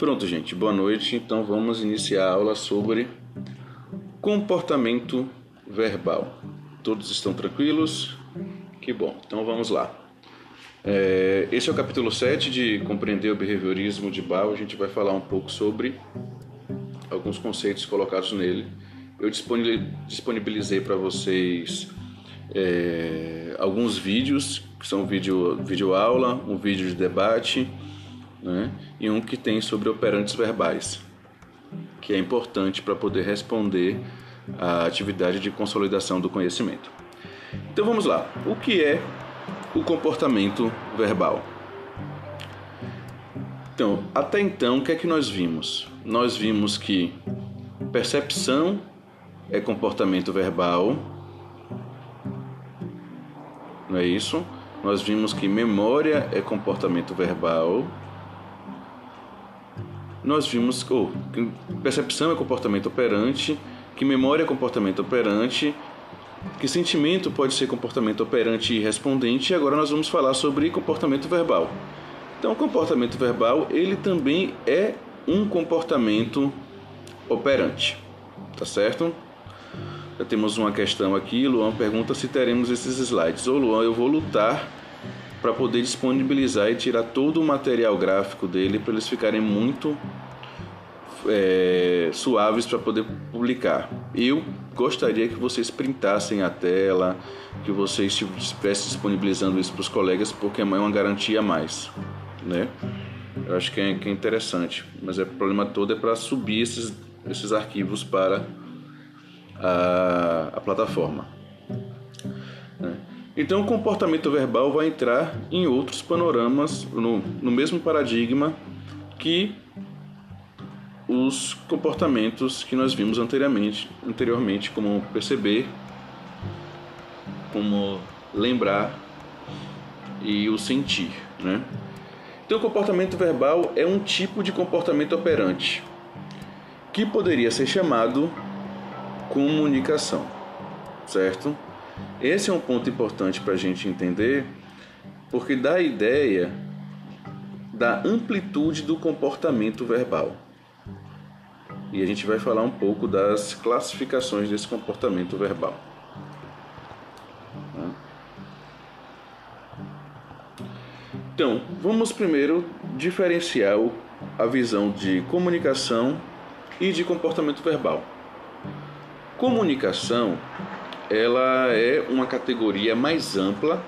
Pronto, gente, boa noite. Então vamos iniciar a aula sobre comportamento verbal. Todos estão tranquilos? Que bom. Então vamos lá. É, esse é o capítulo 7 de Compreender o Behaviorismo de Ball. A gente vai falar um pouco sobre alguns conceitos colocados nele. Eu disponibilizei para vocês é, alguns vídeos, que são vídeo, vídeo aula, um vídeo de debate né? e um que tem sobre operantes verbais, que é importante para poder responder à atividade de consolidação do conhecimento. Então vamos lá. O que é o comportamento verbal? Então, até então, o que é que nós vimos? Nós vimos que percepção é comportamento verbal, não é isso? Nós vimos que memória é comportamento verbal, nós vimos oh, que percepção é comportamento operante, que memória é comportamento operante, que sentimento pode ser comportamento operante e respondente, e agora nós vamos falar sobre comportamento verbal. Então, o comportamento verbal, ele também é um comportamento operante, tá certo? Já temos uma questão aqui, Luan pergunta se teremos esses slides. Ô Luan, eu vou lutar para poder disponibilizar e tirar todo o material gráfico dele para eles ficarem muito é, suaves para poder publicar. Eu gostaria que vocês printassem a tela, que vocês estivessem disponibilizando isso para os colegas, porque é uma garantia a mais, né? Eu acho que é, que é interessante, mas é, o problema todo é para subir esses, esses arquivos para a, a plataforma. Então, o comportamento verbal vai entrar em outros panoramas, no, no mesmo paradigma que os comportamentos que nós vimos anteriormente, anteriormente como perceber, como lembrar e o sentir, né? Então, o comportamento verbal é um tipo de comportamento operante que poderia ser chamado comunicação, certo? Esse é um ponto importante para a gente entender, porque dá a ideia da amplitude do comportamento verbal. E a gente vai falar um pouco das classificações desse comportamento verbal. Então, vamos primeiro diferenciar a visão de comunicação e de comportamento verbal. Comunicação ela é uma categoria mais ampla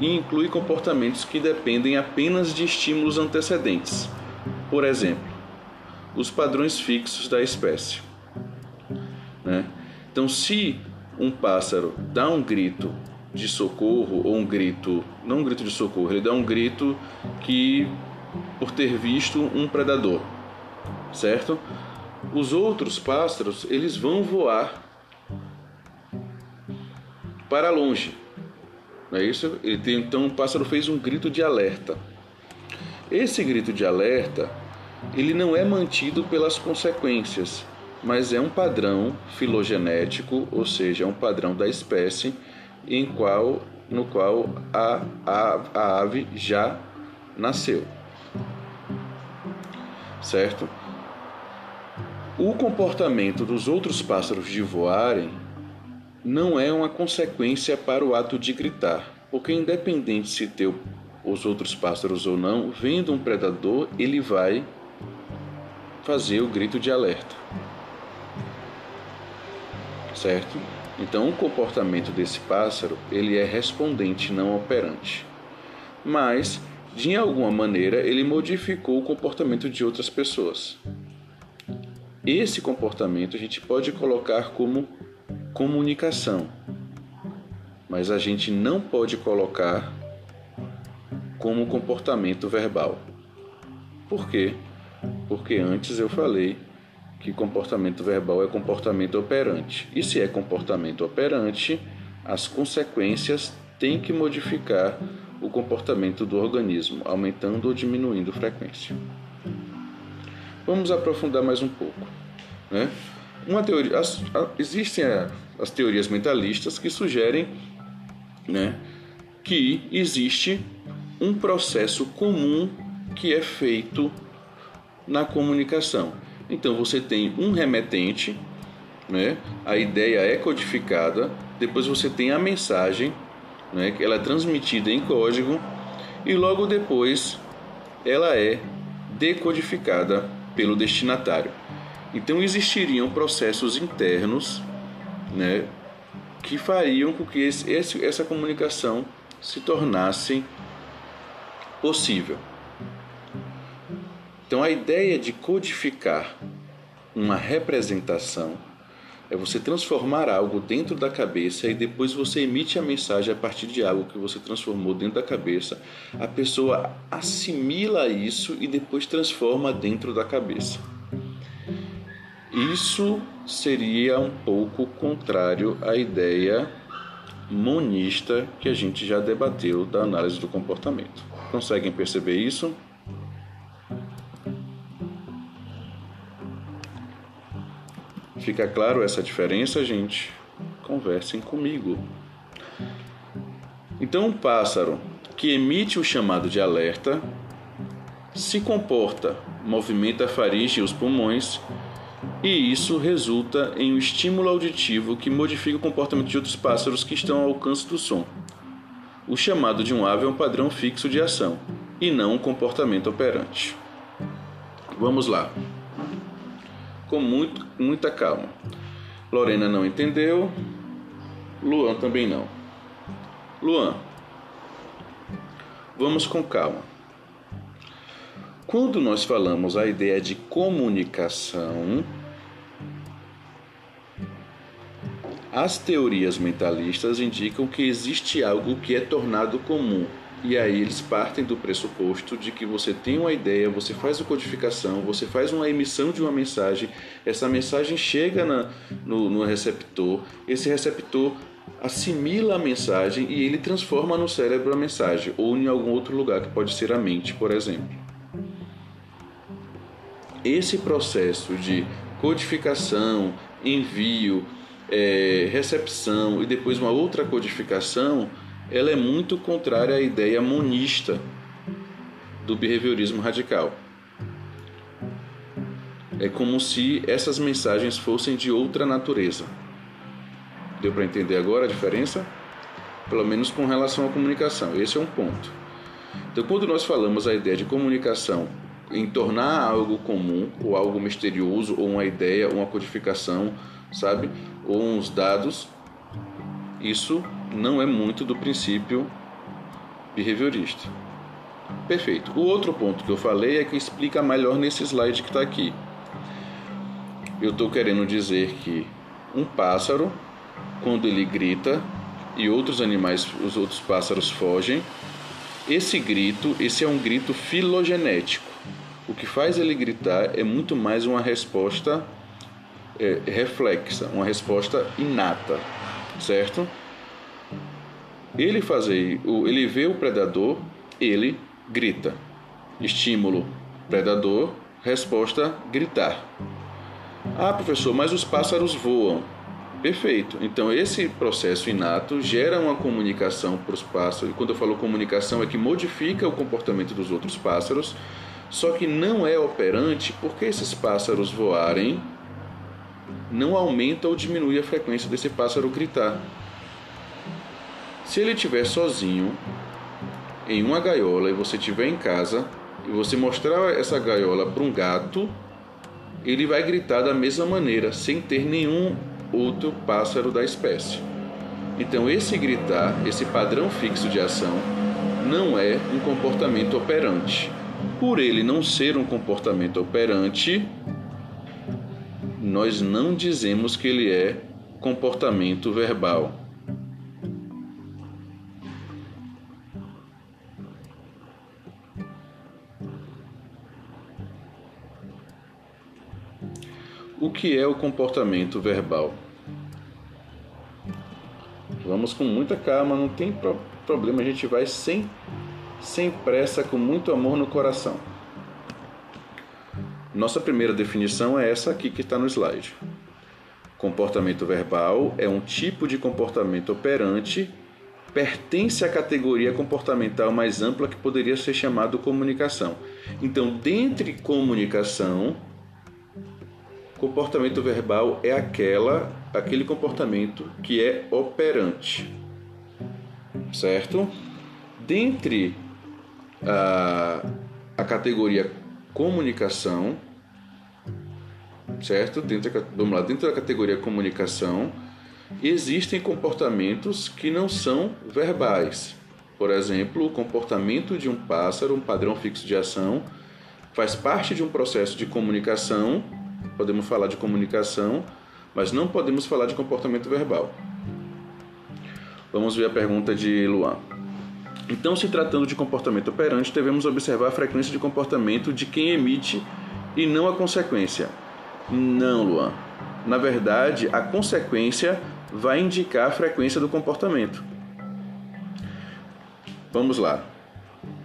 e inclui comportamentos que dependem apenas de estímulos antecedentes. Por exemplo, os padrões fixos da espécie. Né? Então, se um pássaro dá um grito de socorro ou um grito, não um grito de socorro, ele dá um grito que por ter visto um predador, certo? Os outros pássaros, eles vão voar para longe. Não é isso? Tem, então o pássaro fez um grito de alerta. Esse grito de alerta, ele não é mantido pelas consequências, mas é um padrão filogenético, ou seja, é um padrão da espécie em qual, no qual a, a, a ave já nasceu. Certo? O comportamento dos outros pássaros de voarem não é uma consequência para o ato de gritar, porque independente se ter os outros pássaros ou não, vendo um predador, ele vai fazer o grito de alerta. Certo? Então, o comportamento desse pássaro, ele é respondente, não operante. Mas, de alguma maneira, ele modificou o comportamento de outras pessoas. Esse comportamento a gente pode colocar como comunicação, mas a gente não pode colocar como comportamento verbal. Por quê? Porque antes eu falei que comportamento verbal é comportamento operante. E se é comportamento operante, as consequências têm que modificar o comportamento do organismo, aumentando ou diminuindo frequência. Vamos aprofundar mais um pouco. Né? Uma teoria, as, a, existem a, as teorias mentalistas que sugerem né, que existe um processo comum que é feito na comunicação. Então você tem um remetente, né? a ideia é codificada, depois você tem a mensagem, né? que ela é transmitida em código, e logo depois ela é decodificada pelo destinatário. Então existiriam processos internos né, que fariam com que esse, essa comunicação se tornasse possível. Então a ideia de codificar uma representação é você transformar algo dentro da cabeça e depois você emite a mensagem a partir de algo que você transformou dentro da cabeça. A pessoa assimila isso e depois transforma dentro da cabeça. Isso seria um pouco contrário à ideia monista que a gente já debateu da análise do comportamento. Conseguem perceber isso? Fica claro essa diferença, gente? Conversem comigo. Então, um pássaro que emite o chamado de alerta se comporta, movimenta a faringe e os pulmões, e isso resulta em um estímulo auditivo que modifica o comportamento de outros pássaros que estão ao alcance do som. O chamado de um ave é um padrão fixo de ação e não um comportamento operante. Vamos lá com muito, muita calma. Lorena não entendeu, Luan também não. Luan, vamos com calma. Quando nós falamos a ideia de comunicação, as teorias mentalistas indicam que existe algo que é tornado comum e aí eles partem do pressuposto de que você tem uma ideia, você faz a codificação, você faz uma emissão de uma mensagem, essa mensagem chega na, no, no receptor, esse receptor assimila a mensagem e ele transforma no cérebro a mensagem, ou em algum outro lugar, que pode ser a mente, por exemplo. Esse processo de codificação, envio, é, recepção e depois uma outra codificação ela é muito contrária à ideia monista do behaviorismo radical. É como se essas mensagens fossem de outra natureza. Deu para entender agora a diferença? Pelo menos com relação à comunicação. Esse é um ponto. Então, quando nós falamos a ideia de comunicação em tornar algo comum, ou algo misterioso, ou uma ideia, uma codificação, sabe? Ou uns dados, isso não é muito do princípio behaviorista. Perfeito. O outro ponto que eu falei é que explica melhor nesse slide que está aqui. Eu estou querendo dizer que um pássaro, quando ele grita e outros animais, os outros pássaros fogem, esse grito, esse é um grito filogenético. O que faz ele gritar é muito mais uma resposta é, reflexa, uma resposta inata, certo? Ele fazer, ele vê o predador, ele grita. Estímulo, predador, resposta, gritar. Ah, professor, mas os pássaros voam. Perfeito. Então esse processo inato gera uma comunicação para os pássaros. E quando eu falo comunicação é que modifica o comportamento dos outros pássaros, só que não é operante porque esses pássaros voarem não aumenta ou diminui a frequência desse pássaro gritar. Se ele estiver sozinho em uma gaiola e você estiver em casa e você mostrar essa gaiola para um gato, ele vai gritar da mesma maneira, sem ter nenhum outro pássaro da espécie. Então, esse gritar, esse padrão fixo de ação, não é um comportamento operante. Por ele não ser um comportamento operante, nós não dizemos que ele é comportamento verbal. O que é o comportamento verbal? Vamos com muita calma, não tem pro problema, a gente vai sem, sem pressa, com muito amor no coração. Nossa primeira definição é essa aqui que está no slide. Comportamento verbal é um tipo de comportamento operante pertence à categoria comportamental mais ampla que poderia ser chamado comunicação. Então, dentre comunicação, comportamento verbal é aquela aquele comportamento que é operante. Certo? Dentre a, a categoria comunicação, certo? Dentro, vamos lá, dentro da categoria comunicação, existem comportamentos que não são verbais. Por exemplo, o comportamento de um pássaro, um padrão fixo de ação, faz parte de um processo de comunicação. Podemos falar de comunicação, mas não podemos falar de comportamento verbal. Vamos ver a pergunta de Luan. Então, se tratando de comportamento operante, devemos observar a frequência de comportamento de quem emite e não a consequência. Não, Luan. Na verdade, a consequência vai indicar a frequência do comportamento. Vamos lá.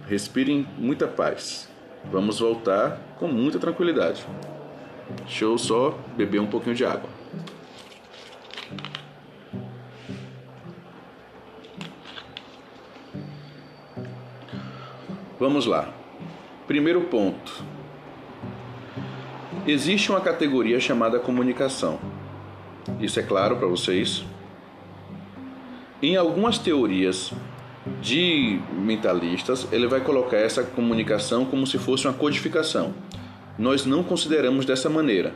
Respirem muita paz. Vamos voltar com muita tranquilidade. Deixa eu só beber um pouquinho de água. Vamos lá. Primeiro ponto. Existe uma categoria chamada comunicação. Isso é claro para vocês? Em algumas teorias de mentalistas, ele vai colocar essa comunicação como se fosse uma codificação. Nós não consideramos dessa maneira.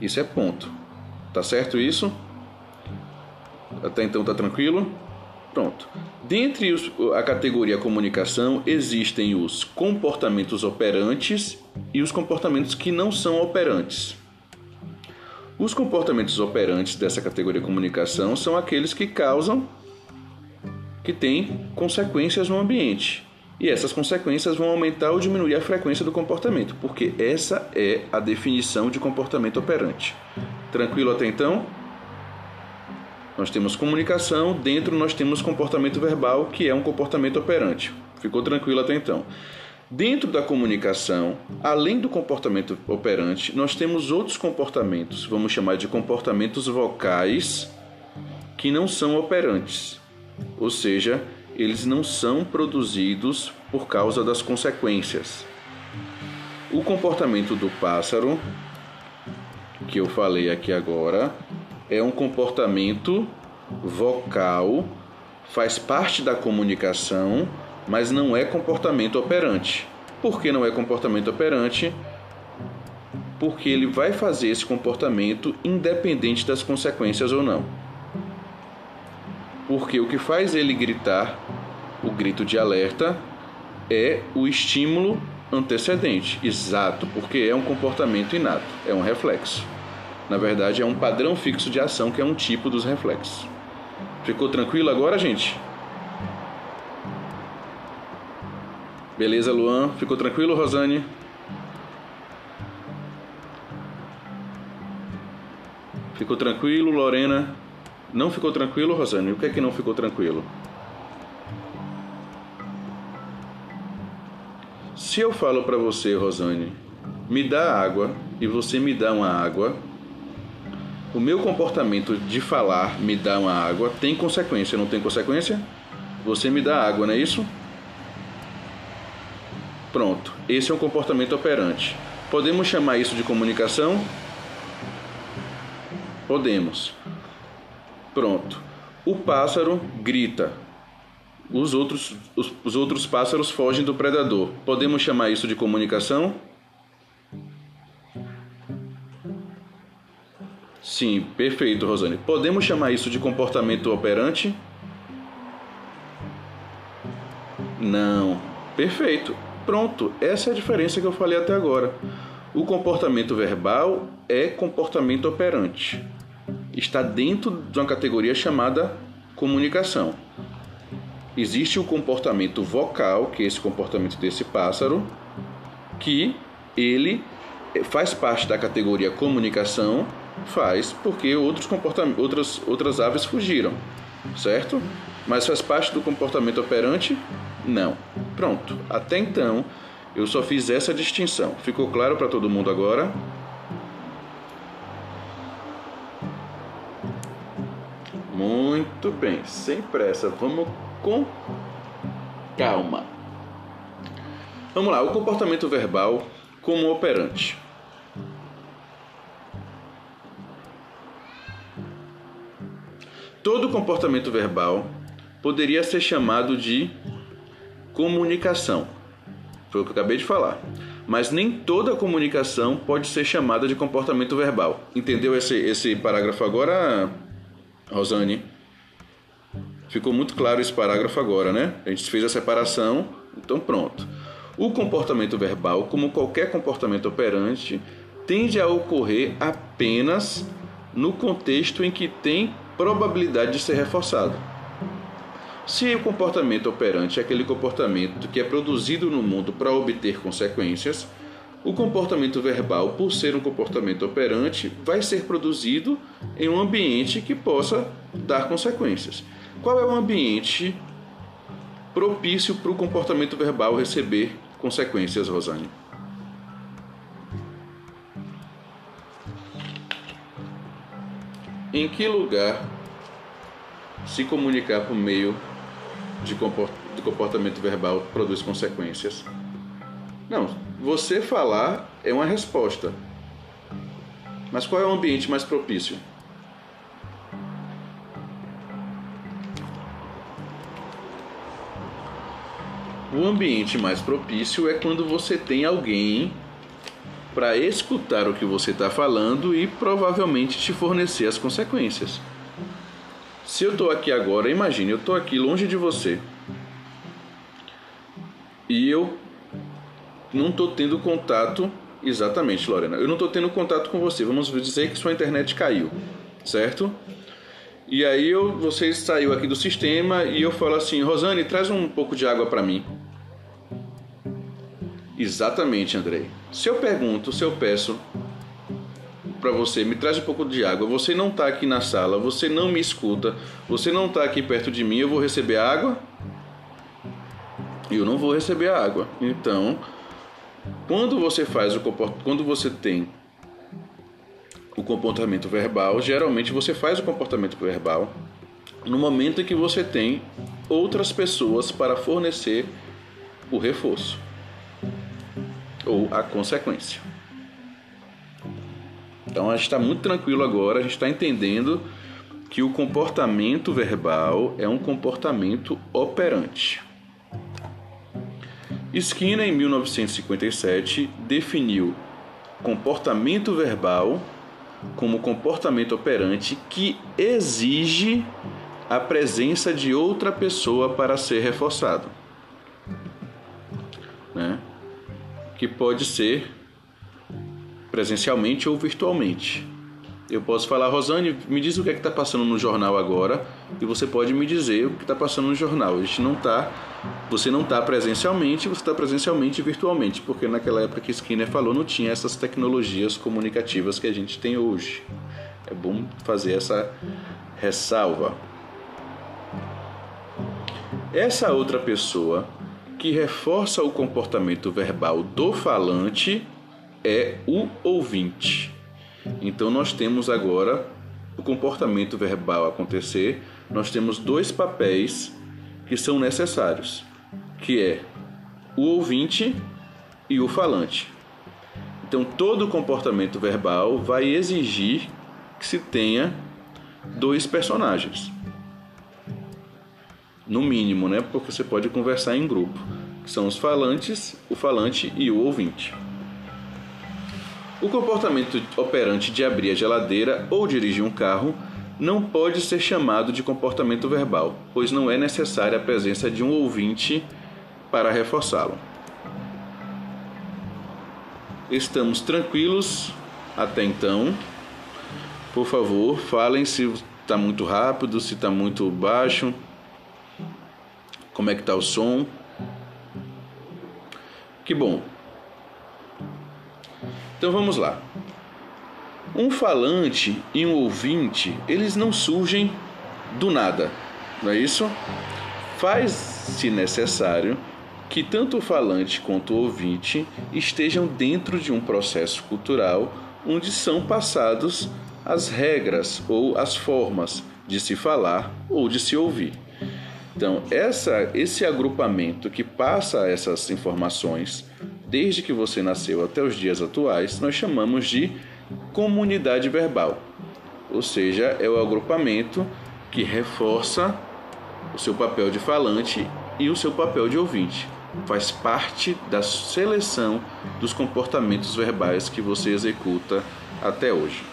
Isso é ponto. Tá certo isso? Até então tá tranquilo? Pronto. Dentre os, a categoria comunicação, existem os comportamentos operantes e os comportamentos que não são operantes. Os comportamentos operantes dessa categoria comunicação são aqueles que causam, que têm consequências no ambiente. E essas consequências vão aumentar ou diminuir a frequência do comportamento, porque essa é a definição de comportamento operante. Tranquilo até então? Nós temos comunicação, dentro nós temos comportamento verbal, que é um comportamento operante. Ficou tranquilo até então. Dentro da comunicação, além do comportamento operante, nós temos outros comportamentos, vamos chamar de comportamentos vocais, que não são operantes. Ou seja, eles não são produzidos por causa das consequências. O comportamento do pássaro, que eu falei aqui agora, é um comportamento vocal, faz parte da comunicação, mas não é comportamento operante. Por que não é comportamento operante? Porque ele vai fazer esse comportamento independente das consequências ou não. Porque o que faz ele gritar, o grito de alerta, é o estímulo antecedente. Exato, porque é um comportamento inato, é um reflexo. Na verdade, é um padrão fixo de ação que é um tipo dos reflexos. Ficou tranquilo agora, gente? Beleza, Luan? Ficou tranquilo, Rosane? Ficou tranquilo, Lorena? Não ficou tranquilo, Rosane? O que é que não ficou tranquilo? Se eu falo para você, Rosane, me dá água e você me dá uma água, o meu comportamento de falar me dá uma água tem consequência, não tem consequência? Você me dá água, não é isso? Pronto, esse é um comportamento operante. Podemos chamar isso de comunicação? Podemos. Pronto. O pássaro grita. Os outros, os, os outros pássaros fogem do predador. Podemos chamar isso de comunicação? Sim, perfeito, Rosane. Podemos chamar isso de comportamento operante? Não. Perfeito. Pronto, essa é a diferença que eu falei até agora. O comportamento verbal é comportamento operante. Está dentro de uma categoria chamada comunicação. Existe o comportamento vocal, que é esse comportamento desse pássaro, que ele faz parte da categoria comunicação Faz, porque outros comportamentos, outras, outras aves fugiram, certo? Mas faz parte do comportamento operante? Não. Pronto. Até então, eu só fiz essa distinção. Ficou claro para todo mundo agora? Muito bem, sem pressa, vamos com calma. Vamos lá, o comportamento verbal como operante. Todo comportamento verbal poderia ser chamado de comunicação. Foi o que eu acabei de falar. Mas nem toda comunicação pode ser chamada de comportamento verbal. Entendeu esse, esse parágrafo agora, Rosane? Ficou muito claro esse parágrafo agora, né? A gente fez a separação, então pronto. O comportamento verbal, como qualquer comportamento operante, tende a ocorrer apenas no contexto em que tem probabilidade de ser reforçado. Se o comportamento operante é aquele comportamento que é produzido no mundo para obter consequências, o comportamento verbal, por ser um comportamento operante, vai ser produzido em um ambiente que possa dar consequências. Qual é o ambiente propício para o comportamento verbal receber consequências, Rosane? Em que lugar se comunicar por meio de comportamento verbal produz consequências? Não, você falar é uma resposta. Mas qual é o ambiente mais propício? O ambiente mais propício é quando você tem alguém para escutar o que você está falando e provavelmente te fornecer as consequências. Se eu estou aqui agora, imagine, eu estou aqui longe de você e eu não estou tendo contato exatamente, Lorena. Eu não estou tendo contato com você. Vamos dizer que sua internet caiu, certo? E aí eu, você saiu aqui do sistema e eu falo assim, Rosane, traz um pouco de água para mim. Exatamente, Andrei. Se eu pergunto, se eu peço para você, me traz um pouco de água, você não está aqui na sala, você não me escuta, você não está aqui perto de mim, eu vou receber água? Eu não vou receber água. Então, quando você faz o quando você tem o comportamento verbal, geralmente você faz o comportamento verbal no momento em que você tem outras pessoas para fornecer o reforço ou a consequência. Então a gente está muito tranquilo agora, a gente está entendendo que o comportamento verbal é um comportamento operante. Skinner, em 1957, definiu comportamento verbal como comportamento operante que exige a presença de outra pessoa para ser reforçado. Né? Que pode ser presencialmente ou virtualmente. Eu posso falar, Rosane, me diz o que é está passando no jornal agora e você pode me dizer o que está passando no jornal. A gente não tá, você não está presencialmente, você está presencialmente virtualmente, porque naquela época que Skinner falou não tinha essas tecnologias comunicativas que a gente tem hoje. É bom fazer essa ressalva. Essa outra pessoa que reforça o comportamento verbal do falante é o ouvinte. Então nós temos agora o comportamento verbal acontecer, nós temos dois papéis que são necessários, que é o ouvinte e o falante. Então todo comportamento verbal vai exigir que se tenha dois personagens. No mínimo, né? Porque você pode conversar em grupo, que são os falantes, o falante e o ouvinte. O comportamento operante de abrir a geladeira ou dirigir um carro não pode ser chamado de comportamento verbal, pois não é necessária a presença de um ouvinte para reforçá-lo. Estamos tranquilos até então. Por favor, falem se está muito rápido, se está muito baixo, como é que está o som. Que bom. Então vamos lá. Um falante e um ouvinte, eles não surgem do nada, não é isso? Faz-se necessário que tanto o falante quanto o ouvinte estejam dentro de um processo cultural onde são passados as regras ou as formas de se falar ou de se ouvir. Então, essa, esse agrupamento que passa essas informações, desde que você nasceu até os dias atuais, nós chamamos de comunidade verbal. Ou seja, é o agrupamento que reforça o seu papel de falante e o seu papel de ouvinte. Faz parte da seleção dos comportamentos verbais que você executa até hoje.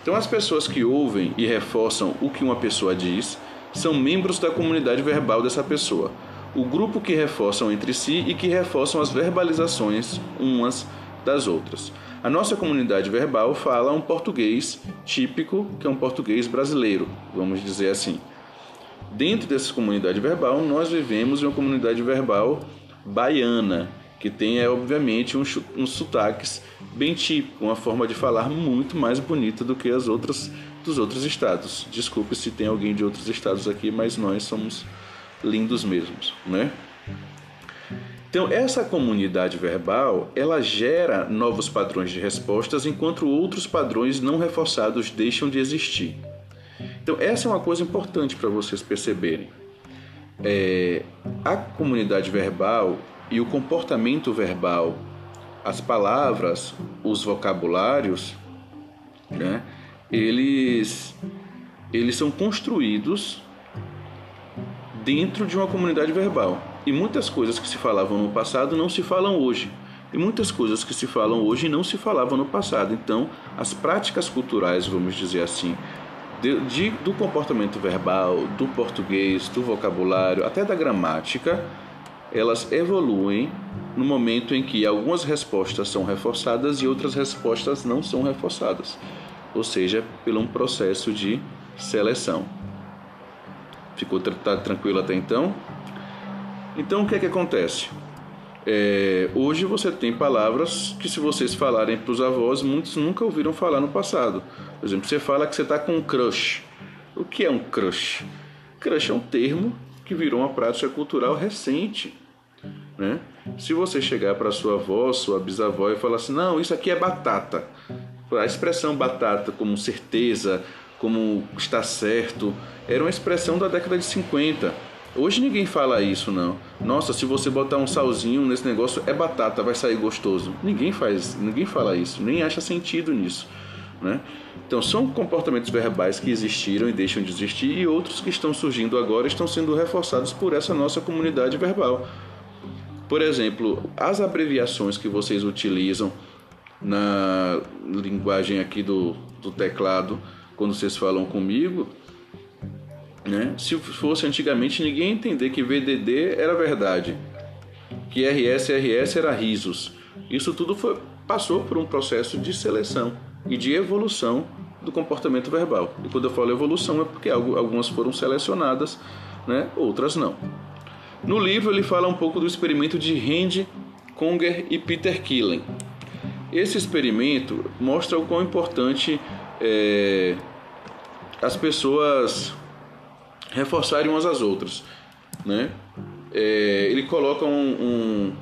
Então, as pessoas que ouvem e reforçam o que uma pessoa diz são membros da comunidade verbal dessa pessoa. O grupo que reforçam entre si e que reforçam as verbalizações umas das outras. A nossa comunidade verbal fala um português típico, que é um português brasileiro, vamos dizer assim. Dentro dessa comunidade verbal, nós vivemos em uma comunidade verbal baiana, que tem, é, obviamente, uns, uns sotaques bem típicos, uma forma de falar muito mais bonita do que as outras dos outros estados. Desculpe se tem alguém de outros estados aqui, mas nós somos lindos mesmos, né? Então, essa comunidade verbal, ela gera novos padrões de respostas, enquanto outros padrões não reforçados deixam de existir. Então, essa é uma coisa importante para vocês perceberem. É, a comunidade verbal e o comportamento verbal, as palavras, os vocabulários, né, eles, eles são construídos dentro de uma comunidade verbal. E muitas coisas que se falavam no passado não se falam hoje. E muitas coisas que se falam hoje não se falavam no passado. Então, as práticas culturais, vamos dizer assim, de, de, do comportamento verbal, do português, do vocabulário, até da gramática, elas evoluem no momento em que algumas respostas são reforçadas e outras respostas não são reforçadas ou seja, pelo um processo de seleção. Ficou tá tranquilo até então? Então o que é que acontece? É, hoje você tem palavras que se vocês falarem para os avós, muitos nunca ouviram falar no passado. Por exemplo, você fala que você está com um crush. O que é um crush? Crush é um termo que virou uma prática cultural recente. Né? Se você chegar para sua avó, sua bisavó e falar assim, não, isso aqui é batata. A expressão batata como certeza, como está certo, era uma expressão da década de 50. Hoje ninguém fala isso, não. Nossa, se você botar um salzinho nesse negócio, é batata, vai sair gostoso. Ninguém faz, ninguém fala isso, nem acha sentido nisso. Né? Então, são comportamentos verbais que existiram e deixam de existir, e outros que estão surgindo agora estão sendo reforçados por essa nossa comunidade verbal. Por exemplo, as abreviações que vocês utilizam na linguagem aqui do, do teclado quando vocês falam comigo, né? Se fosse antigamente, ninguém ia entender que VDD era verdade, que RS, RS era risos. Isso tudo foi, passou por um processo de seleção e de evolução do comportamento verbal. E quando eu falo evolução é porque algumas foram selecionadas, né? outras não. No livro ele fala um pouco do experimento de Randy Conger e Peter Killen, esse experimento mostra o quão importante é, as pessoas reforçarem umas às outras, né? É, ele coloca um, um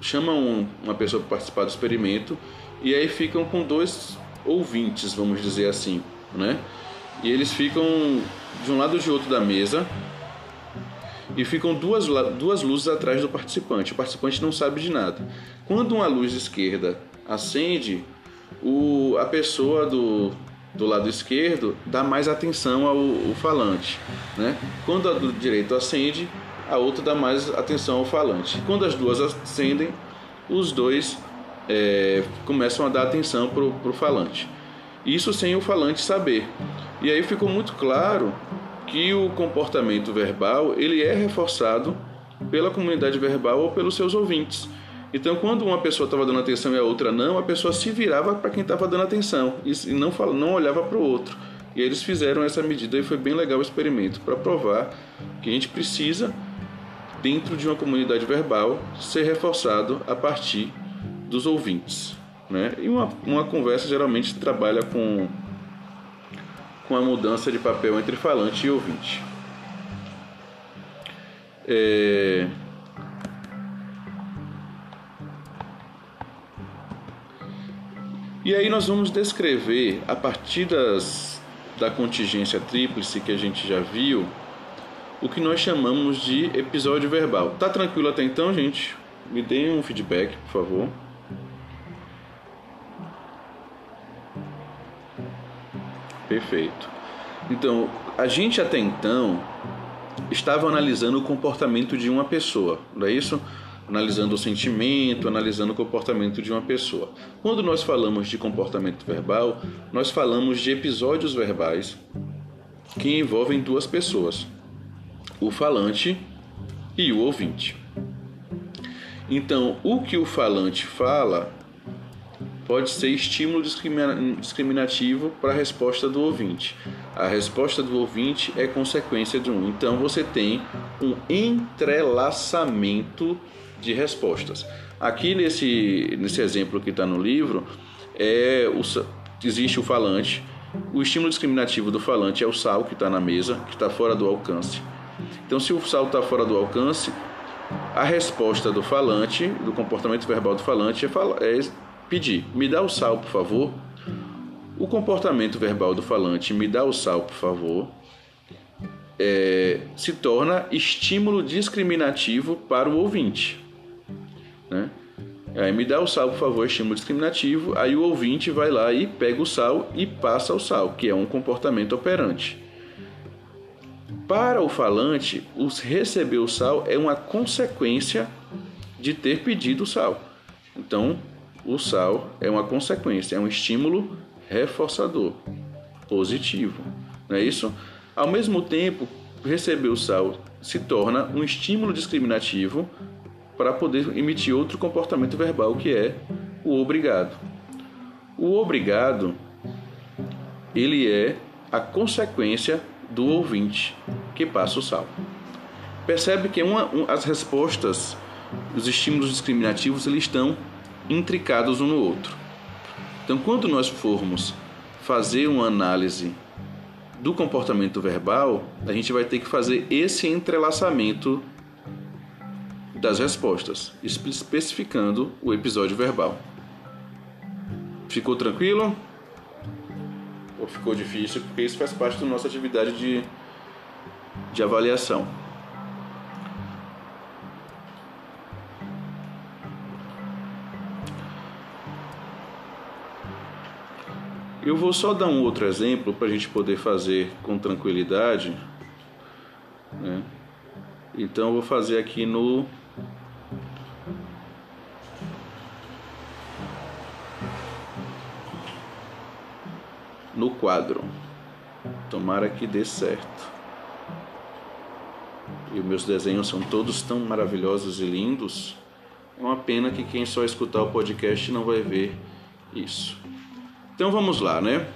chama um, uma pessoa para participar do experimento e aí ficam com dois ouvintes, vamos dizer assim, né? E eles ficam de um lado ou de outro da mesa e ficam duas, duas luzes atrás do participante. O participante não sabe de nada. Quando uma luz esquerda acende, o, a pessoa do, do lado esquerdo dá mais atenção ao, ao falante. Né? Quando a do direito acende, a outra dá mais atenção ao falante. Quando as duas acendem, os dois é, começam a dar atenção para o falante. Isso sem o falante saber. E aí ficou muito claro que o comportamento verbal ele é reforçado pela comunidade verbal ou pelos seus ouvintes. Então, quando uma pessoa estava dando atenção e a outra não, a pessoa se virava para quem estava dando atenção e não, fala, não olhava para o outro. E eles fizeram essa medida e foi bem legal o experimento para provar que a gente precisa, dentro de uma comunidade verbal, ser reforçado a partir dos ouvintes. Né? E uma, uma conversa geralmente trabalha com com a mudança de papel entre falante e ouvinte. É... E aí nós vamos descrever a partir das, da contingência tríplice que a gente já viu, o que nós chamamos de episódio verbal. Tá tranquilo até então, gente? Me deem um feedback, por favor. Perfeito. Então, a gente até então estava analisando o comportamento de uma pessoa, não é isso? Analisando o sentimento, analisando o comportamento de uma pessoa. Quando nós falamos de comportamento verbal, nós falamos de episódios verbais que envolvem duas pessoas, o falante e o ouvinte. Então, o que o falante fala pode ser estímulo discriminativo para a resposta do ouvinte. A resposta do ouvinte é consequência de um. Então você tem um entrelaçamento de respostas. Aqui nesse, nesse exemplo que está no livro, é o, existe o falante. O estímulo discriminativo do falante é o sal que está na mesa, que está fora do alcance. Então, se o sal está fora do alcance, a resposta do falante, do comportamento verbal do falante, é, é pedir: me dá o sal, por favor. O comportamento verbal do falante, me dá o sal, por favor, é, se torna estímulo discriminativo para o ouvinte. Né? Aí me dá o sal, por favor, estímulo discriminativo. Aí o ouvinte vai lá e pega o sal e passa o sal, que é um comportamento operante. Para o falante, os receber o sal é uma consequência de ter pedido o sal. Então, o sal é uma consequência, é um estímulo reforçador, positivo. Não é isso? Ao mesmo tempo, receber o sal se torna um estímulo discriminativo para poder emitir outro comportamento verbal que é o obrigado. O obrigado ele é a consequência do ouvinte que passa o sal. Percebe que uma, um, as respostas, os estímulos discriminativos, eles estão intricados um no outro. Então, quando nós formos fazer uma análise do comportamento verbal, a gente vai ter que fazer esse entrelaçamento das respostas, especificando o episódio verbal. Ficou tranquilo? Ou ficou difícil? Porque isso faz parte da nossa atividade de, de avaliação. Eu vou só dar um outro exemplo para a gente poder fazer com tranquilidade. Né? Então eu vou fazer aqui no no quadro. Tomara que dê certo. E os meus desenhos são todos tão maravilhosos e lindos. É uma pena que quem só escutar o podcast não vai ver isso. Então vamos lá, né?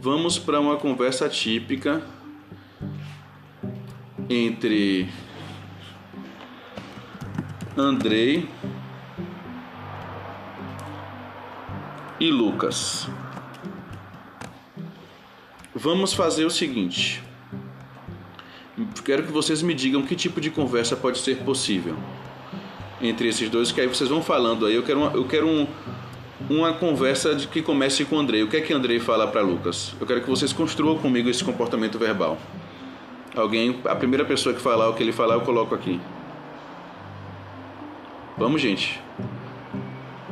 Vamos para uma conversa típica entre Andrei e Lucas. Vamos fazer o seguinte. Quero que vocês me digam que tipo de conversa pode ser possível entre esses dois, que aí vocês vão falando aí. Eu quero, uma, eu quero um, uma conversa de que comece com o Andrei. O que é que Andrei fala para Lucas? Eu quero que vocês construam comigo esse comportamento verbal. Alguém, a primeira pessoa que falar o que ele falar, eu coloco aqui. Vamos, gente.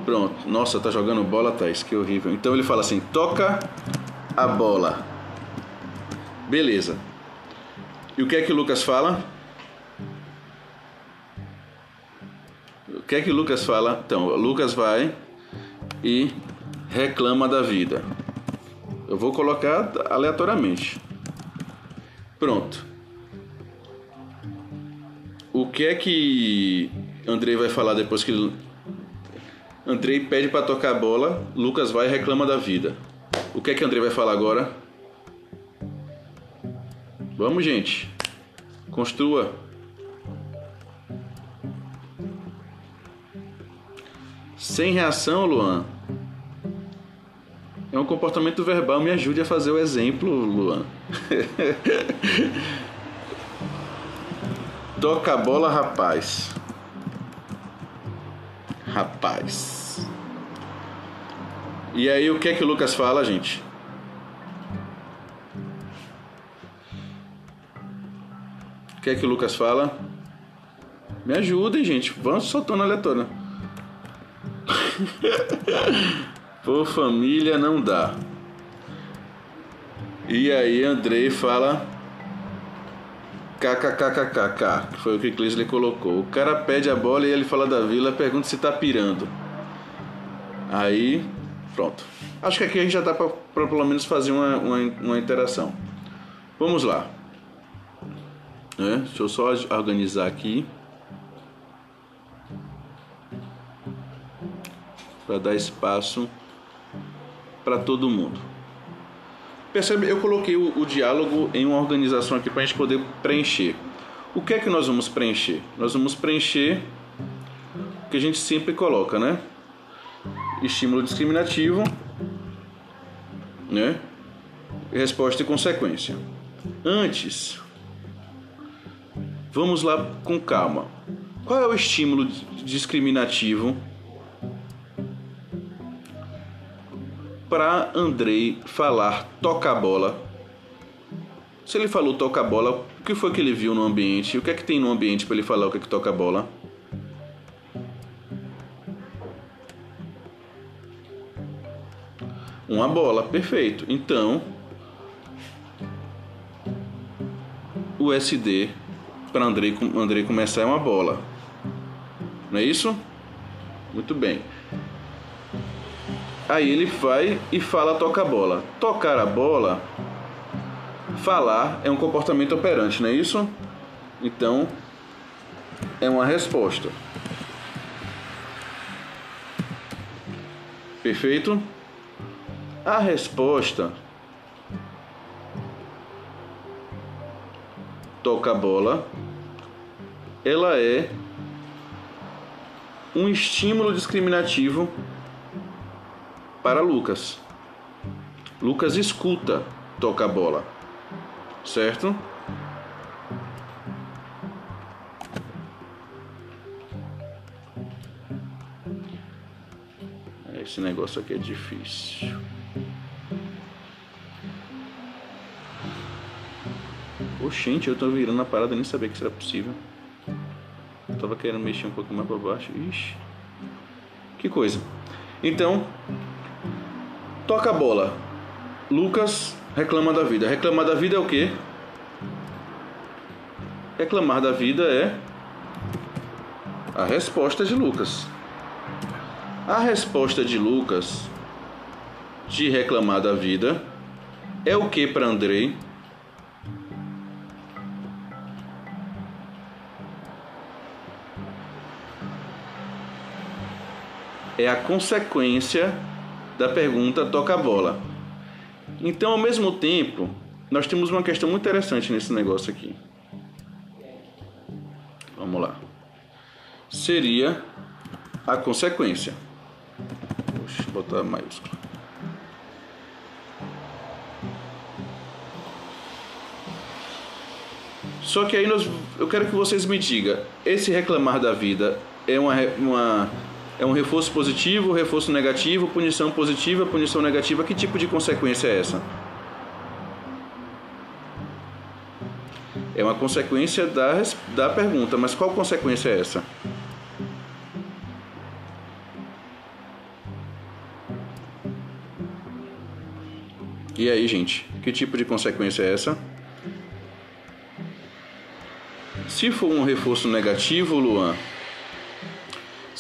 Pronto. Nossa, tá jogando bola, Thais, que horrível. Então ele fala assim: toca a bola. Beleza. E o que é que Lucas fala? O que é que Lucas fala? Então, Lucas vai e reclama da vida. Eu vou colocar aleatoriamente. Pronto. O que é que Andrei vai falar depois que Andrei pede para tocar a bola, Lucas vai e reclama da vida. O que é que Andrei vai falar agora? Vamos, gente. Construa. Sem reação, Luan. É um comportamento verbal. Me ajude a fazer o exemplo, Luan. Toca a bola, rapaz. Rapaz. E aí, o que é que o Lucas fala, gente? Que é que o Lucas fala? Me ajudem, gente. Vamos soltando aleatório. Por família não dá. E aí Andrei fala KKKKK, que foi o que Cleisley colocou. O cara pede a bola e ele fala da vila, pergunta se tá pirando. Aí, pronto. Acho que aqui a gente já dá para pelo menos fazer uma, uma, uma interação. Vamos lá. É, deixa eu só organizar aqui. Para dar espaço para todo mundo. Percebe? Eu coloquei o, o diálogo em uma organização aqui para a gente poder preencher. O que é que nós vamos preencher? Nós vamos preencher o que a gente sempre coloca, né? Estímulo discriminativo, né? Resposta e consequência. Antes, vamos lá com calma. Qual é o estímulo discriminativo para Andrei falar toca bola. Se ele falou toca bola, o que foi que ele viu no ambiente? O que é que tem no ambiente para ele falar o que é que toca a bola? Uma bola, perfeito. Então, o SD para Andrei, Andrei começar é uma bola. Não é isso? Muito bem. Aí ele vai e fala toca a bola. Tocar a bola, falar é um comportamento operante, não é isso? Então é uma resposta. Perfeito? A resposta toca a bola, ela é um estímulo discriminativo para Lucas. Lucas escuta, toca a bola. Certo? Esse negócio aqui é difícil. Oxente, eu tô virando a parada nem sabia que isso era possível. Eu tava querendo mexer um pouco mais para baixo. Ixi. Que coisa. Então, Toca a bola. Lucas reclama da vida. Reclamar da vida é o quê? Reclamar da vida é a resposta de Lucas. A resposta de Lucas de reclamar da vida é o que para Andrei? É a consequência da pergunta toca a bola. Então, ao mesmo tempo, nós temos uma questão muito interessante nesse negócio aqui. Vamos lá. Seria a consequência. Deixa eu botar maiúsculo. Só que aí nós, eu quero que vocês me digam, esse reclamar da vida é uma, uma é um reforço positivo, reforço negativo, punição positiva, punição negativa. Que tipo de consequência é essa? É uma consequência da, da pergunta, mas qual consequência é essa? E aí, gente, que tipo de consequência é essa? Se for um reforço negativo, Luan,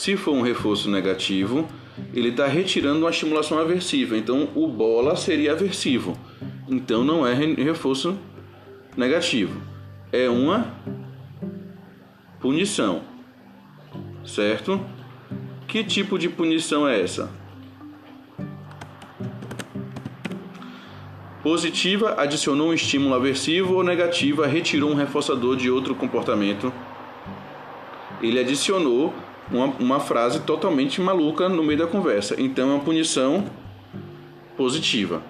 se for um reforço negativo, ele está retirando uma estimulação aversiva. Então, o bola seria aversivo. Então, não é reforço negativo. É uma punição. Certo? Que tipo de punição é essa? Positiva adicionou um estímulo aversivo ou negativa retirou um reforçador de outro comportamento. Ele adicionou uma, uma frase totalmente maluca no meio da conversa. Então é uma punição positiva.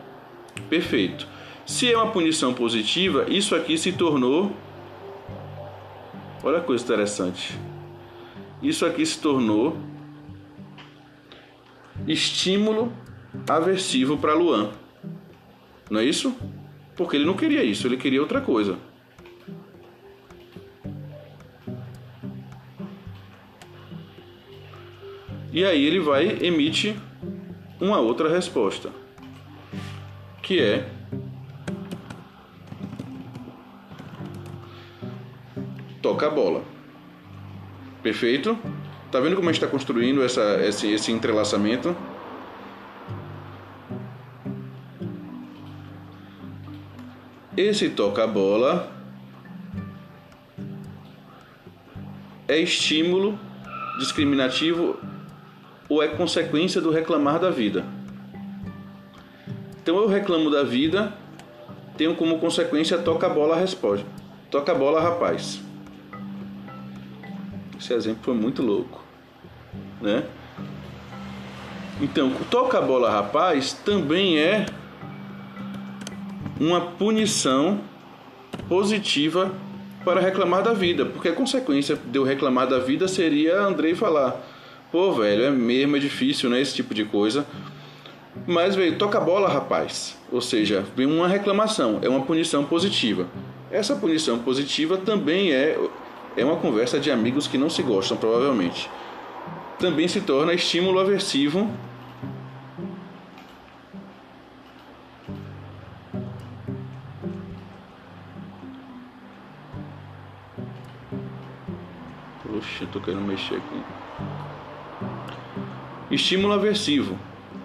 Perfeito. Se é uma punição positiva, isso aqui se tornou. Olha a coisa interessante. Isso aqui se tornou estímulo aversivo para Luan. Não é isso? Porque ele não queria isso, ele queria outra coisa. E aí ele vai emite uma outra resposta, que é toca a bola. Perfeito? Tá vendo como a gente está construindo essa, esse, esse entrelaçamento? Esse toca a bola é estímulo discriminativo ou é consequência do reclamar da vida. Então eu reclamo da vida, tenho como consequência toca a bola resposta. Toca a bola, rapaz. Esse exemplo foi muito louco, né? Então, toca a bola, rapaz, também é uma punição positiva para reclamar da vida, porque a consequência de eu reclamar da vida seria Andrei falar: pô, velho, é mesmo, é difícil, né? Esse tipo de coisa. Mas, velho, toca a bola, rapaz. Ou seja, vem uma reclamação, é uma punição positiva. Essa punição positiva também é, é uma conversa de amigos que não se gostam, provavelmente. Também se torna estímulo aversivo Oxe, tô querendo mexer aqui. Estímulo aversivo,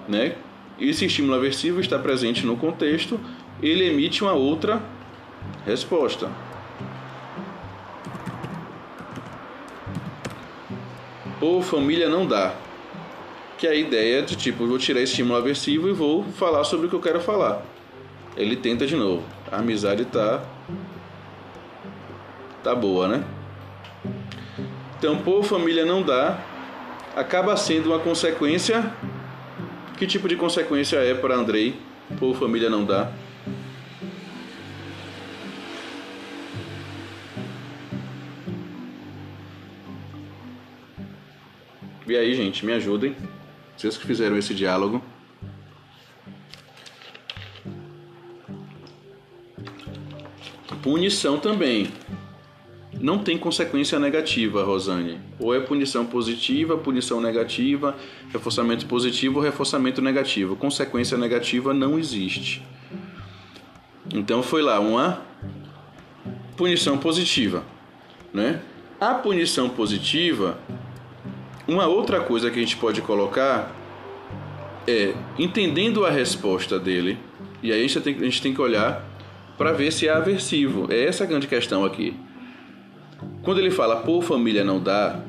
né? Esse estímulo aversivo está presente no contexto, ele emite uma outra resposta. Ou família não dá. Que é a ideia de tipo, vou tirar estímulo aversivo e vou falar sobre o que eu quero falar. Ele tenta de novo. A amizade tá tá boa, né? Então, por família não dá, acaba sendo uma consequência. Que tipo de consequência é para Andrei? Por família não dá. E aí, gente, me ajudem. Vocês que fizeram esse diálogo. Punição também não tem consequência negativa, Rosane. Ou é punição positiva, punição negativa, reforçamento positivo reforçamento negativo. Consequência negativa não existe. Então foi lá uma punição positiva, né? A punição positiva, uma outra coisa que a gente pode colocar é entendendo a resposta dele, e aí a gente tem, a gente tem que olhar para ver se é aversivo. É essa a grande questão aqui. Quando ele fala por família não dá,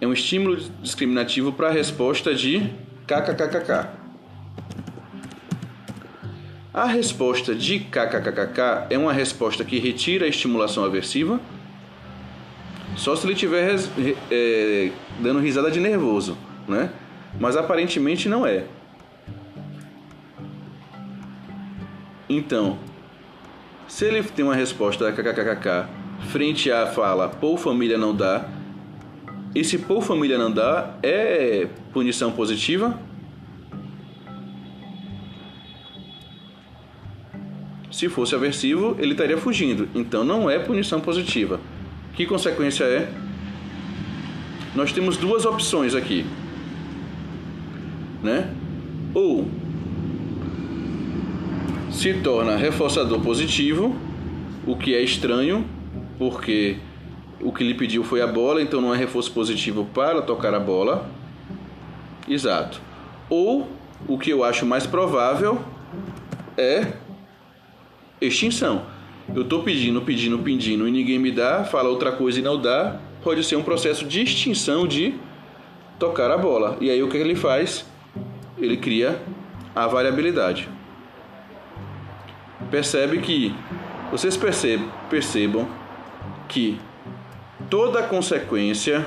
é um estímulo discriminativo para a resposta de kkkk. A resposta de kkkk é uma resposta que retira a estimulação aversiva, só se ele estiver é, dando risada de nervoso, né? Mas aparentemente não é. Então, se ele tem uma resposta kkkk frente à fala por família não dá, esse por família não dá é punição positiva? Se fosse aversivo, ele estaria fugindo. Então não é punição positiva. Que consequência é? Nós temos duas opções aqui. Né? Ou se torna reforçador positivo, o que é estranho, porque o que lhe pediu foi a bola, então não é reforço positivo para tocar a bola. Exato. Ou o que eu acho mais provável é extinção. Eu estou pedindo, pedindo, pedindo e ninguém me dá, fala outra coisa e não dá, pode ser um processo de extinção de tocar a bola. E aí o que ele faz? Ele cria a variabilidade. Percebe que vocês percebam, percebam que toda consequência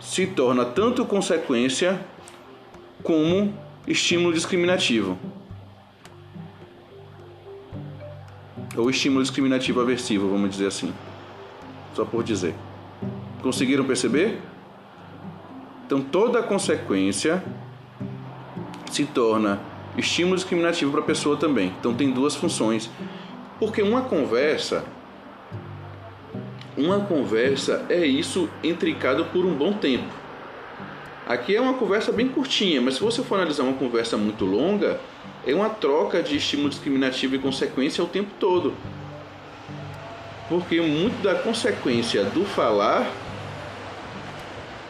se torna tanto consequência como estímulo discriminativo. Ou estímulo discriminativo aversivo, vamos dizer assim. Só por dizer. Conseguiram perceber? Então toda consequência se torna estímulo discriminativo para a pessoa também. Então tem duas funções porque uma conversa uma conversa é isso intricado por um bom tempo. Aqui é uma conversa bem curtinha, mas se você for analisar uma conversa muito longa, é uma troca de estímulo discriminativo e consequência o tempo todo. Porque muito da consequência do falar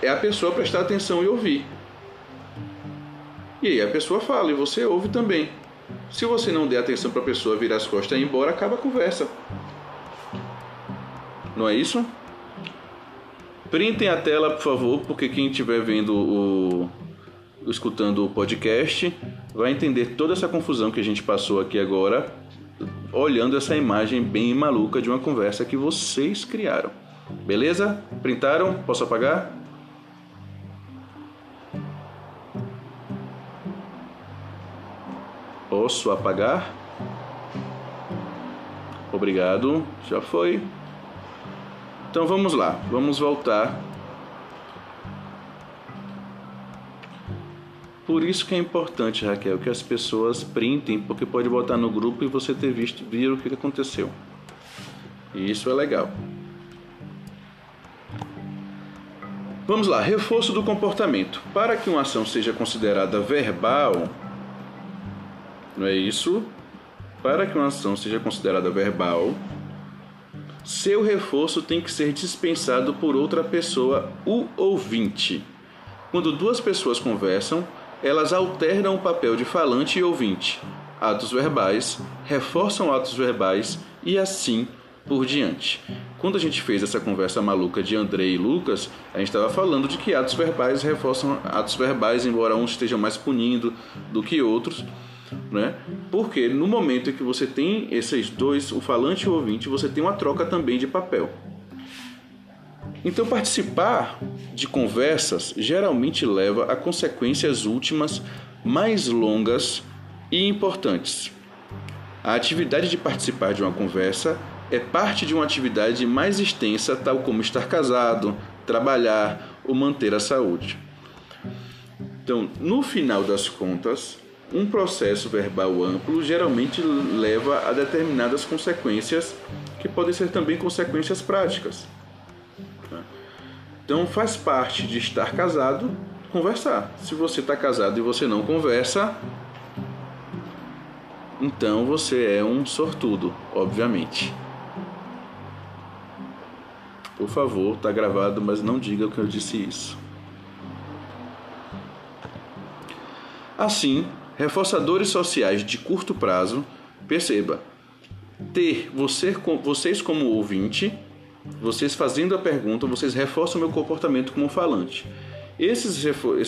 é a pessoa prestar atenção e ouvir. E aí a pessoa fala e você ouve também. Se você não der atenção para a pessoa virar as costas e ir embora, acaba a conversa. Não é isso? Printem a tela, por favor, porque quem estiver vendo o escutando o podcast vai entender toda essa confusão que a gente passou aqui agora, olhando essa imagem bem maluca de uma conversa que vocês criaram. Beleza? Printaram? Posso apagar? Posso apagar? Obrigado. Já foi. Então vamos lá, vamos voltar. Por isso que é importante, Raquel, que as pessoas printem, porque pode botar no grupo e você ter visto, vir o que aconteceu. E isso é legal. Vamos lá, reforço do comportamento. Para que uma ação seja considerada verbal, não é isso? Para que uma ação seja considerada verbal, seu reforço tem que ser dispensado por outra pessoa, o ouvinte. Quando duas pessoas conversam, elas alternam o papel de falante e ouvinte. Atos verbais reforçam atos verbais e assim por diante. Quando a gente fez essa conversa maluca de André e Lucas, a gente estava falando de que atos verbais reforçam atos verbais, embora uns estejam mais punindo do que outros né? Porque no momento em que você tem esses dois, o falante e o ouvinte, você tem uma troca também de papel. Então, participar de conversas geralmente leva a consequências últimas mais longas e importantes. A atividade de participar de uma conversa é parte de uma atividade mais extensa, tal como estar casado, trabalhar ou manter a saúde. Então, no final das contas, um processo verbal amplo geralmente leva a determinadas consequências que podem ser também consequências práticas. Então faz parte de estar casado conversar. Se você está casado e você não conversa, então você é um sortudo, obviamente. Por favor, está gravado, mas não diga que eu disse isso. Assim, Reforçadores sociais de curto prazo, perceba, ter você, vocês como ouvinte, vocês fazendo a pergunta, vocês reforçam o meu comportamento como falante. Esses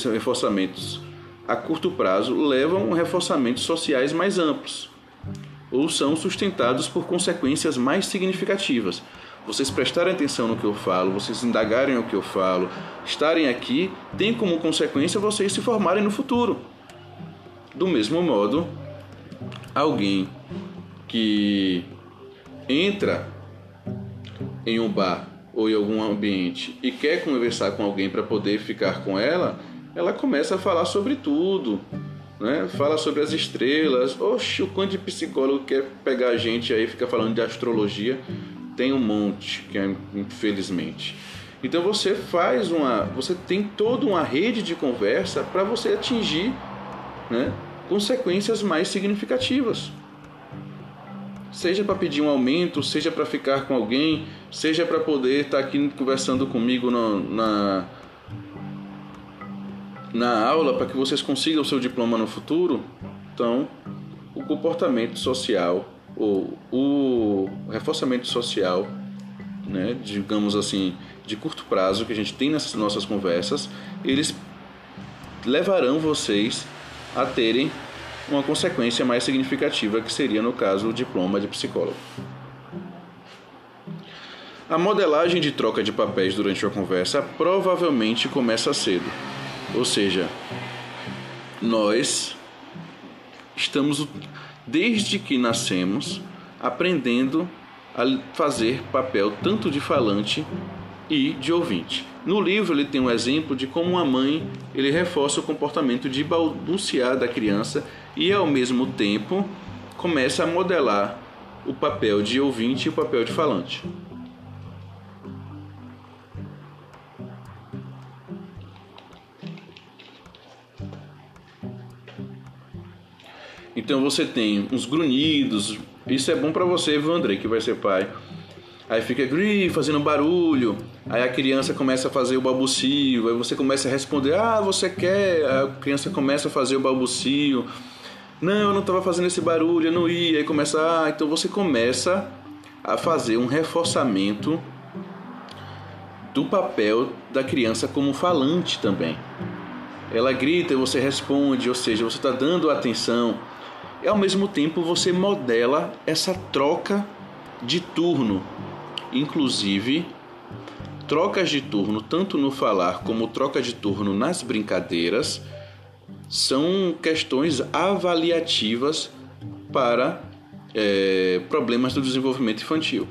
reforçamentos a curto prazo levam a reforçamentos sociais mais amplos ou são sustentados por consequências mais significativas. Vocês prestarem atenção no que eu falo, vocês indagarem o que eu falo, estarem aqui, tem como consequência vocês se formarem no futuro. Do mesmo modo, alguém que entra em um bar ou em algum ambiente e quer conversar com alguém para poder ficar com ela, ela começa a falar sobre tudo, né? Fala sobre as estrelas. Oxe, o quanto de psicólogo quer pegar a gente aí fica falando de astrologia, tem um monte, é, infelizmente. Então você faz uma, você tem toda uma rede de conversa para você atingir né, consequências mais significativas. Seja para pedir um aumento, seja para ficar com alguém, seja para poder estar tá aqui conversando comigo no, na, na aula para que vocês consigam o seu diploma no futuro. Então, o comportamento social, ou o reforçamento social, né, digamos assim, de curto prazo que a gente tem nessas nossas conversas, eles levarão vocês a terem uma consequência mais significativa, que seria, no caso, o diploma de psicólogo. A modelagem de troca de papéis durante a conversa provavelmente começa cedo. Ou seja, nós estamos, desde que nascemos, aprendendo a fazer papel tanto de falante e de ouvinte. No livro ele tem um exemplo de como uma mãe ele reforça o comportamento de balbuciar da criança e ao mesmo tempo começa a modelar o papel de ouvinte e o papel de falante. Então você tem uns grunhidos. Isso é bom para você, viu, André, que vai ser pai. Aí fica gri, fazendo barulho. Aí a criança começa a fazer o balbucio. Aí você começa a responder: Ah, você quer? Aí a criança começa a fazer o balbucio. Não, eu não estava fazendo esse barulho, eu não ia. Aí começa: Ah, então você começa a fazer um reforçamento do papel da criança como falante também. Ela grita e você responde, ou seja, você está dando atenção. E ao mesmo tempo você modela essa troca de turno Inclusive, trocas de turno, tanto no falar como troca de turno nas brincadeiras, são questões avaliativas para é, problemas do desenvolvimento infantil.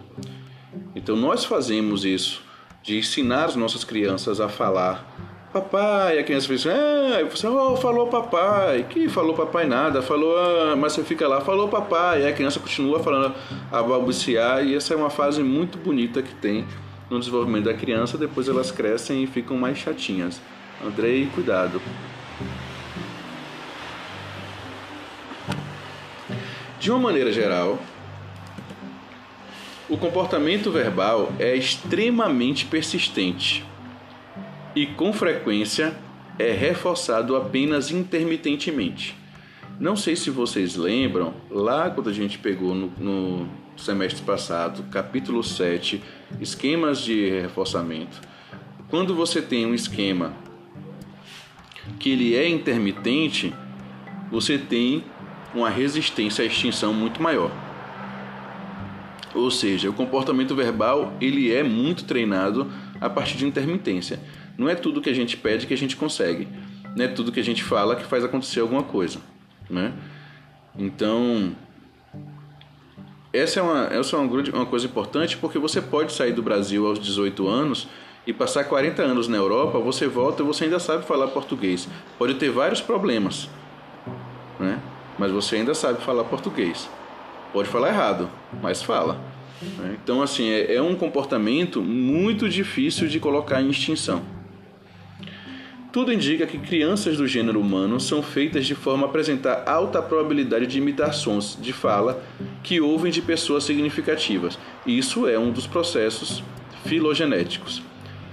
Então, nós fazemos isso de ensinar as nossas crianças a falar papai, a criança fez, ah, você oh, falou papai, que falou papai nada, falou, ah, mas você fica lá, falou papai, e a criança continua falando a balbuciar, e essa é uma fase muito bonita que tem no desenvolvimento da criança, depois elas crescem e ficam mais chatinhas. Andrei, cuidado. De uma maneira geral, o comportamento verbal é extremamente persistente e com frequência é reforçado apenas intermitentemente. Não sei se vocês lembram, lá quando a gente pegou no, no semestre passado, capítulo 7, esquemas de reforçamento. Quando você tem um esquema que ele é intermitente, você tem uma resistência à extinção muito maior. Ou seja, o comportamento verbal ele é muito treinado a partir de intermitência. Não é tudo que a gente pede que a gente consegue. Não é tudo que a gente fala que faz acontecer alguma coisa, né? Então, essa é uma, essa é uma, uma coisa importante porque você pode sair do Brasil aos 18 anos e passar 40 anos na Europa, você volta e você ainda sabe falar português. Pode ter vários problemas, né? Mas você ainda sabe falar português. Pode falar errado, mas fala. Né? Então, assim, é, é um comportamento muito difícil de colocar em extinção. Tudo indica que crianças do gênero humano são feitas de forma a apresentar alta probabilidade de imitar sons de fala que ouvem de pessoas significativas. Isso é um dos processos filogenéticos.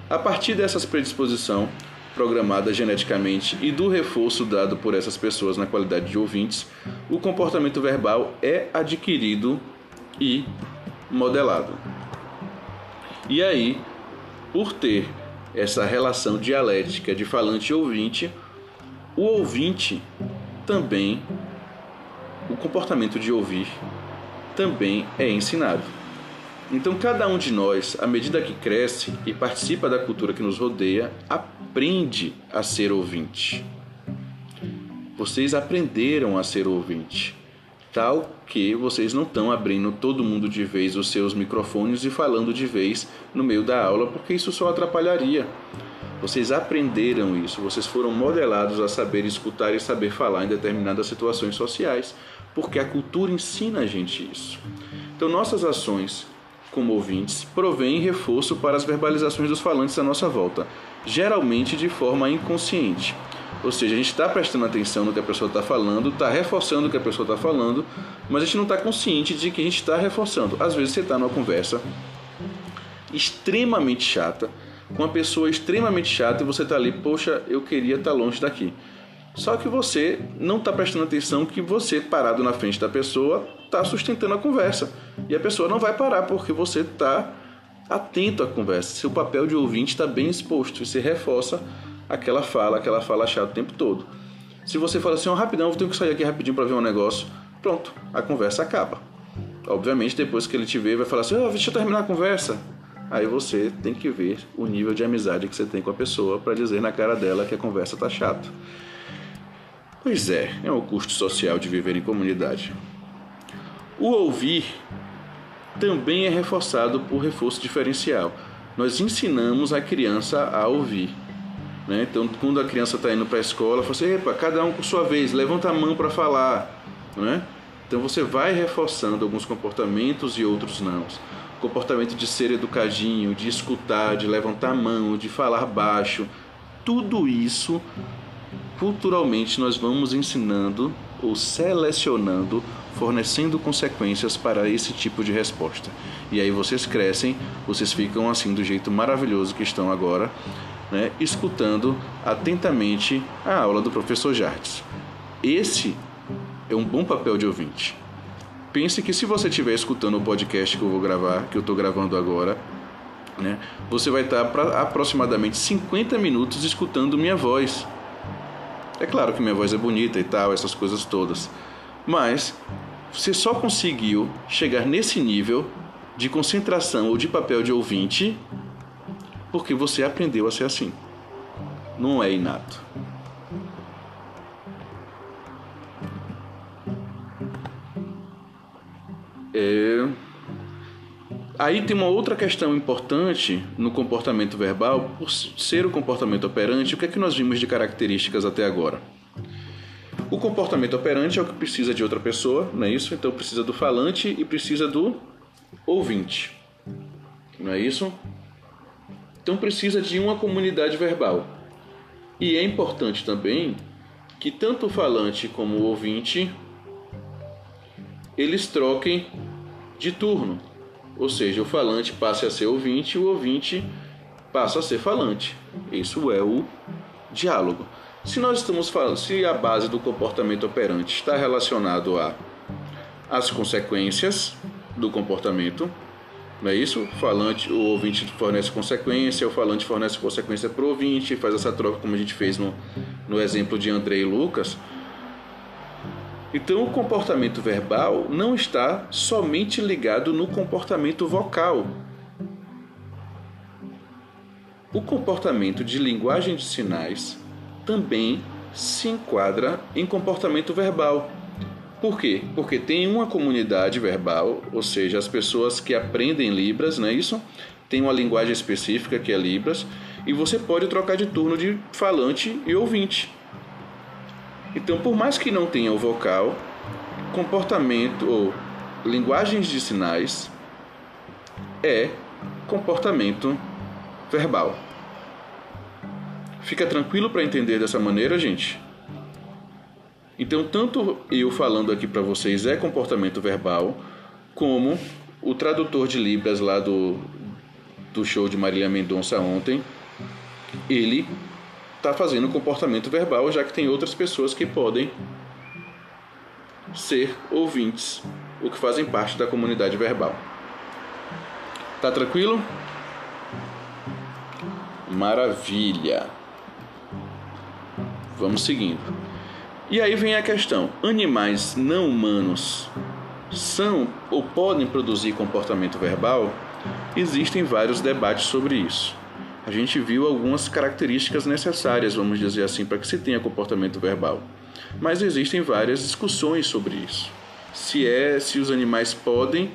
A partir dessas predisposição programada geneticamente e do reforço dado por essas pessoas na qualidade de ouvintes, o comportamento verbal é adquirido e modelado. E aí, por ter essa relação dialética de falante e ouvinte, o ouvinte também, o comportamento de ouvir também é ensinado. Então, cada um de nós, à medida que cresce e participa da cultura que nos rodeia, aprende a ser ouvinte. Vocês aprenderam a ser ouvinte tal que vocês não estão abrindo todo mundo de vez os seus microfones e falando de vez no meio da aula, porque isso só atrapalharia. Vocês aprenderam isso, vocês foram modelados a saber escutar e saber falar em determinadas situações sociais, porque a cultura ensina a gente isso. Então, nossas ações como ouvintes provêm reforço para as verbalizações dos falantes à nossa volta, geralmente de forma inconsciente. Ou seja, a gente está prestando atenção no que a pessoa está falando, está reforçando o que a pessoa está falando, mas a gente não está consciente de que a gente está reforçando. Às vezes você está numa conversa extremamente chata, com uma pessoa extremamente chata e você está ali, poxa, eu queria estar tá longe daqui. Só que você não está prestando atenção que você, parado na frente da pessoa, está sustentando a conversa. E a pessoa não vai parar porque você está atento à conversa. Seu papel de ouvinte está bem exposto e você reforça aquela fala, aquela fala chata o tempo todo. Se você fala assim, oh, rapidão, eu tenho que sair aqui rapidinho para ver um negócio, pronto, a conversa acaba. Obviamente, depois que ele te ver, vai falar assim, oh, deixa eu terminar a conversa. Aí você tem que ver o nível de amizade que você tem com a pessoa para dizer na cara dela que a conversa tá chata. Pois é, é o custo social de viver em comunidade. O ouvir também é reforçado por reforço diferencial. Nós ensinamos a criança a ouvir. Né? Então, quando a criança está indo para a escola, fala assim: cada um por sua vez, levanta a mão para falar. Né? Então, você vai reforçando alguns comportamentos e outros não. Comportamento de ser educadinho, de escutar, de levantar a mão, de falar baixo. Tudo isso, culturalmente, nós vamos ensinando ou selecionando, fornecendo consequências para esse tipo de resposta. E aí vocês crescem, vocês ficam assim do jeito maravilhoso que estão agora, né, escutando atentamente a aula do professor Jardes. Esse é um bom papel de ouvinte. Pense que se você estiver escutando o podcast que eu vou gravar, que eu estou gravando agora, né, você vai estar para aproximadamente 50 minutos escutando minha voz. É claro que minha voz é bonita e tal, essas coisas todas. Mas você só conseguiu chegar nesse nível de concentração ou de papel de ouvinte porque você aprendeu a ser assim. Não é inato. É... Aí tem uma outra questão importante no comportamento verbal, por ser o comportamento operante, o que é que nós vimos de características até agora? O comportamento operante é o que precisa de outra pessoa, não é isso? Então precisa do falante e precisa do ouvinte, não é isso? Então precisa de uma comunidade verbal. E é importante também que tanto o falante como o ouvinte eles troquem de turno. Ou seja, o falante passe a ser ouvinte e o ouvinte passa a ser falante. Isso é o diálogo. Se nós estamos falando, se a base do comportamento operante está relacionado a as consequências do comportamento, não é isso? O falante, o ouvinte fornece consequência, o falante fornece consequência para o ouvinte, faz essa troca como a gente fez no, no exemplo de André e Lucas. Então, o comportamento verbal não está somente ligado no comportamento vocal. O comportamento de linguagem de sinais também se enquadra em comportamento verbal. Por quê? Porque tem uma comunidade verbal, ou seja, as pessoas que aprendem Libras, não é isso? Tem uma linguagem específica que é Libras, e você pode trocar de turno de falante e ouvinte. Então, por mais que não tenha o vocal, comportamento ou linguagens de sinais é comportamento verbal. Fica tranquilo para entender dessa maneira, gente? Então, tanto eu falando aqui para vocês é comportamento verbal, como o tradutor de Libras lá do, do show de Marília Mendonça ontem, ele está fazendo comportamento verbal, já que tem outras pessoas que podem ser ouvintes, o que fazem parte da comunidade verbal. Tá tranquilo? Maravilha. Vamos seguindo. E aí vem a questão: animais não humanos são ou podem produzir comportamento verbal? Existem vários debates sobre isso a gente viu algumas características necessárias, vamos dizer assim, para que se tenha comportamento verbal. Mas existem várias discussões sobre isso. Se é, se os animais podem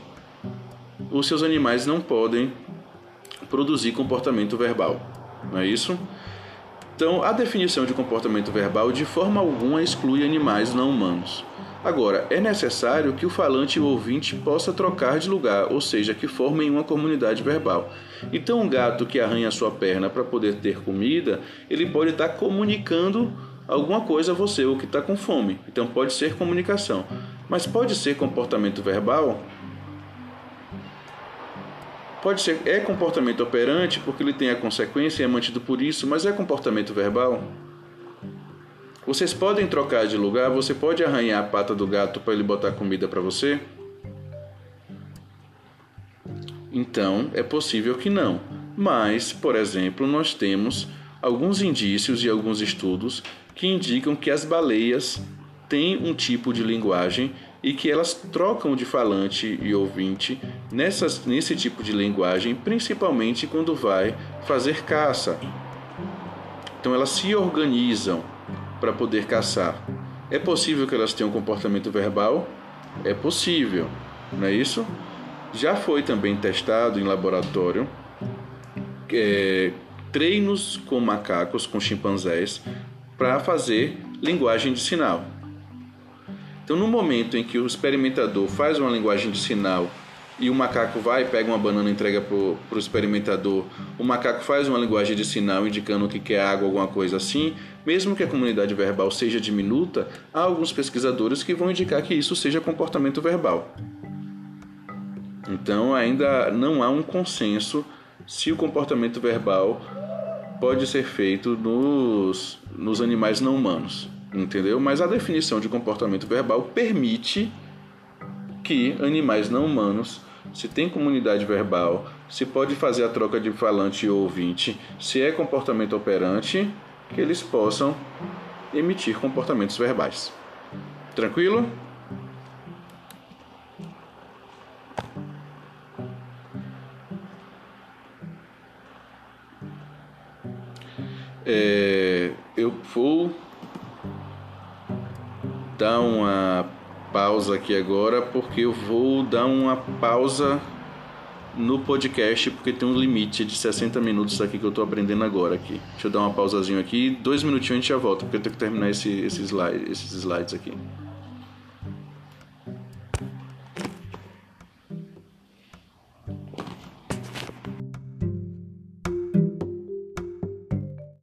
ou se os animais não podem produzir comportamento verbal. Não é isso? Então, a definição de comportamento verbal de forma alguma exclui animais não humanos. Agora, é necessário que o falante e o ouvinte possa trocar de lugar, ou seja, que formem uma comunidade verbal. Então, um gato que arranha sua perna para poder ter comida, ele pode estar tá comunicando alguma coisa a você, ou que está com fome. Então, pode ser comunicação. Mas pode ser comportamento verbal? Pode ser, é comportamento operante porque ele tem a consequência e é mantido por isso, mas é comportamento verbal? Vocês podem trocar de lugar, você pode arranhar a pata do gato para ele botar comida para você? Então, é possível que não. Mas, por exemplo, nós temos alguns indícios e alguns estudos que indicam que as baleias têm um tipo de linguagem e que elas trocam de falante e ouvinte nessas, nesse tipo de linguagem, principalmente quando vai fazer caça. Então elas se organizam para poder caçar. É possível que elas tenham comportamento verbal? É possível, não é isso? Já foi também testado em laboratório é, treinos com macacos, com chimpanzés, para fazer linguagem de sinal. Então, no momento em que o experimentador faz uma linguagem de sinal e o macaco vai, pega uma banana e entrega para o experimentador, o macaco faz uma linguagem de sinal indicando que quer água, alguma coisa assim, mesmo que a comunidade verbal seja diminuta, há alguns pesquisadores que vão indicar que isso seja comportamento verbal. Então ainda não há um consenso se o comportamento verbal pode ser feito nos, nos animais não humanos, entendeu? Mas a definição de comportamento verbal permite que animais não humanos, se tem comunidade verbal, se pode fazer a troca de falante e ouvinte, se é comportamento operante, que eles possam emitir comportamentos verbais. Tranquilo? É, eu vou dar uma pausa aqui agora porque eu vou dar uma pausa no podcast porque tem um limite de 60 minutos aqui que eu estou aprendendo agora aqui. Deixa eu dar uma pausazinha aqui, dois minutinhos a gente já volta porque eu tenho que terminar esse, esse slide, esses slides aqui.